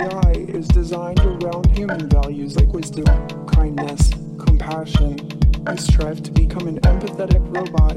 AI is designed around human values like wisdom, kindness, compassion. I strive to become an empathetic robot.